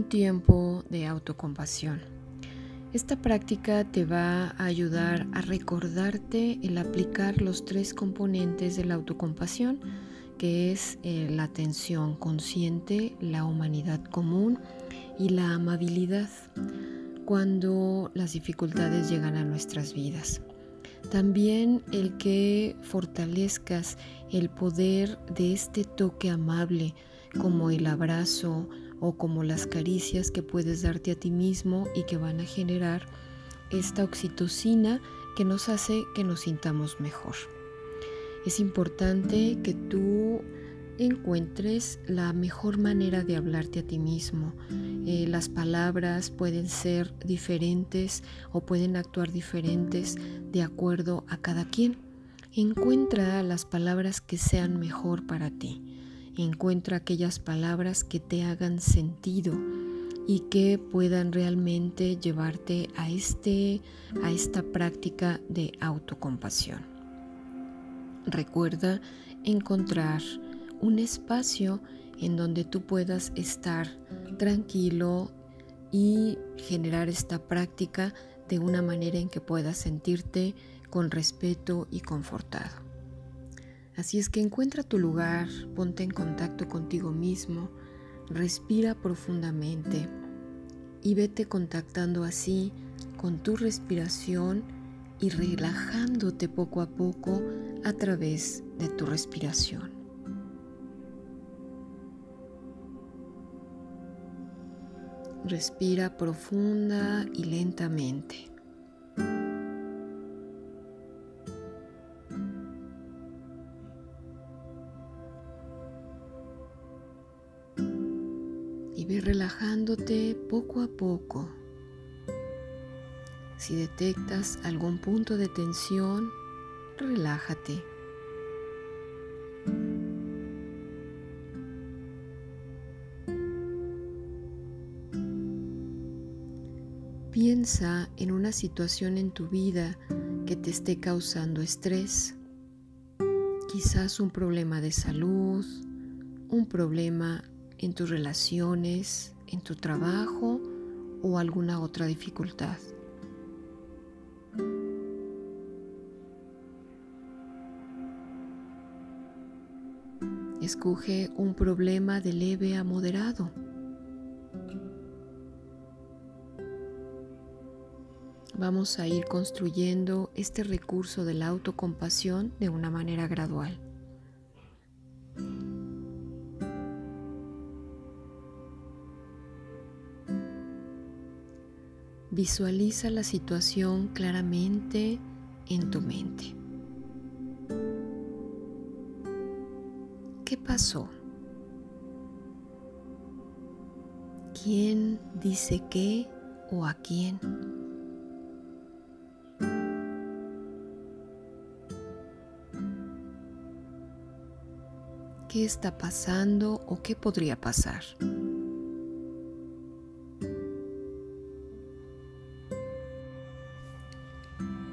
un tiempo de autocompasión. Esta práctica te va a ayudar a recordarte el aplicar los tres componentes de la autocompasión, que es eh, la atención consciente, la humanidad común y la amabilidad cuando las dificultades llegan a nuestras vidas. También el que fortalezcas el poder de este toque amable como el abrazo o como las caricias que puedes darte a ti mismo y que van a generar esta oxitocina que nos hace que nos sintamos mejor. Es importante que tú encuentres la mejor manera de hablarte a ti mismo. Eh, las palabras pueden ser diferentes o pueden actuar diferentes de acuerdo a cada quien. Encuentra las palabras que sean mejor para ti. Encuentra aquellas palabras que te hagan sentido y que puedan realmente llevarte a, este, a esta práctica de autocompasión. Recuerda encontrar un espacio en donde tú puedas estar tranquilo y generar esta práctica de una manera en que puedas sentirte con respeto y confortado. Así es que encuentra tu lugar, ponte en contacto contigo mismo, respira profundamente y vete contactando así con tu respiración y relajándote poco a poco a través de tu respiración. Respira profunda y lentamente. Y ve relajándote poco a poco. Si detectas algún punto de tensión, relájate. Piensa en una situación en tu vida que te esté causando estrés, quizás un problema de salud, un problema en tus relaciones, en tu trabajo o alguna otra dificultad. Escoge un problema de leve a moderado. vamos a ir construyendo este recurso de la autocompasión de una manera gradual. Visualiza la situación claramente en tu mente. ¿Qué pasó? ¿Quién dice qué o a quién? qué está pasando o qué podría pasar.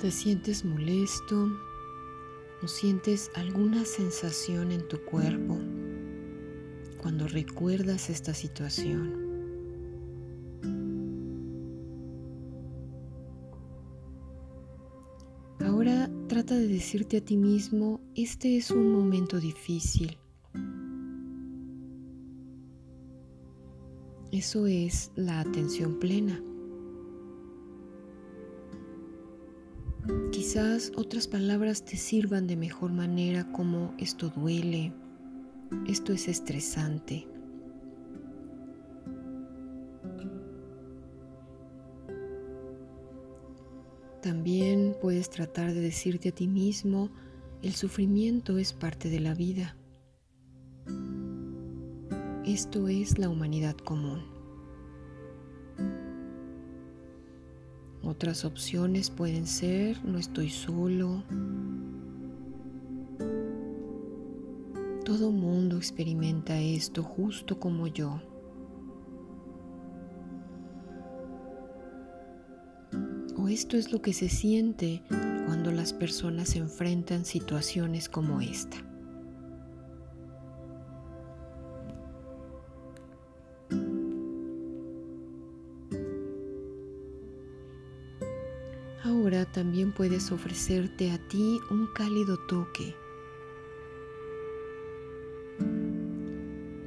¿Te sientes molesto o sientes alguna sensación en tu cuerpo cuando recuerdas esta situación? Ahora trata de decirte a ti mismo, este es un momento difícil Eso es la atención plena. Quizás otras palabras te sirvan de mejor manera como esto duele, esto es estresante. También puedes tratar de decirte a ti mismo, el sufrimiento es parte de la vida. Esto es la humanidad común. Otras opciones pueden ser no estoy solo. Todo mundo experimenta esto justo como yo. O esto es lo que se siente cuando las personas enfrentan situaciones como esta. También puedes ofrecerte a ti un cálido toque,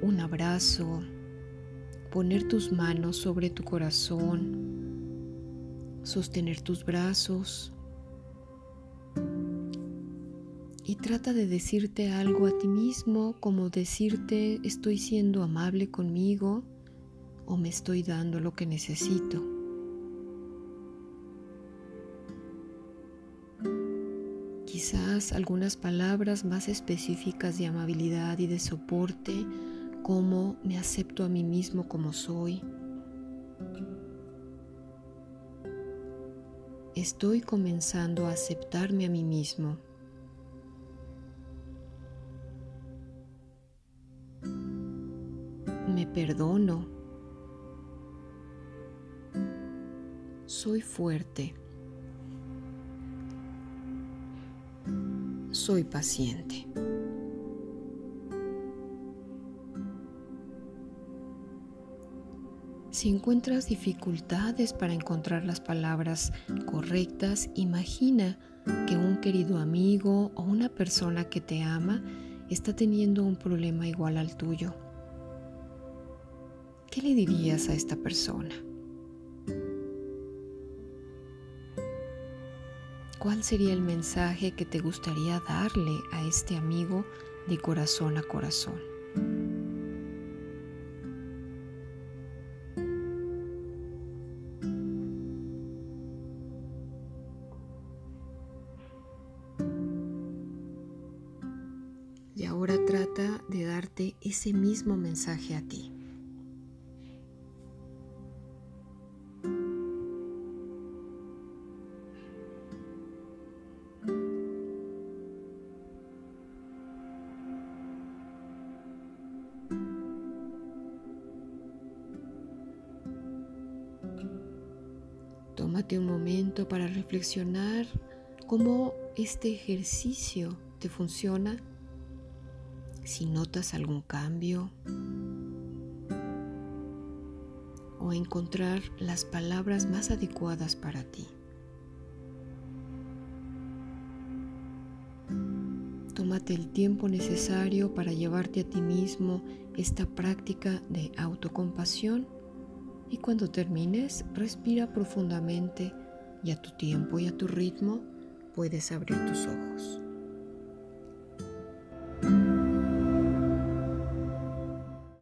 un abrazo, poner tus manos sobre tu corazón, sostener tus brazos. Y trata de decirte algo a ti mismo como decirte estoy siendo amable conmigo o me estoy dando lo que necesito. Quizás algunas palabras más específicas de amabilidad y de soporte como me acepto a mí mismo como soy. Estoy comenzando a aceptarme a mí mismo. Me perdono. Soy fuerte. Soy paciente. Si encuentras dificultades para encontrar las palabras correctas, imagina que un querido amigo o una persona que te ama está teniendo un problema igual al tuyo. ¿Qué le dirías a esta persona? ¿Cuál sería el mensaje que te gustaría darle a este amigo de corazón a corazón? Y ahora trata de darte ese mismo mensaje a ti. Tómate un momento para reflexionar cómo este ejercicio te funciona si notas algún cambio o encontrar las palabras más adecuadas para ti. Tómate el tiempo necesario para llevarte a ti mismo esta práctica de autocompasión y cuando termines respira profundamente y a tu tiempo y a tu ritmo puedes abrir tus ojos.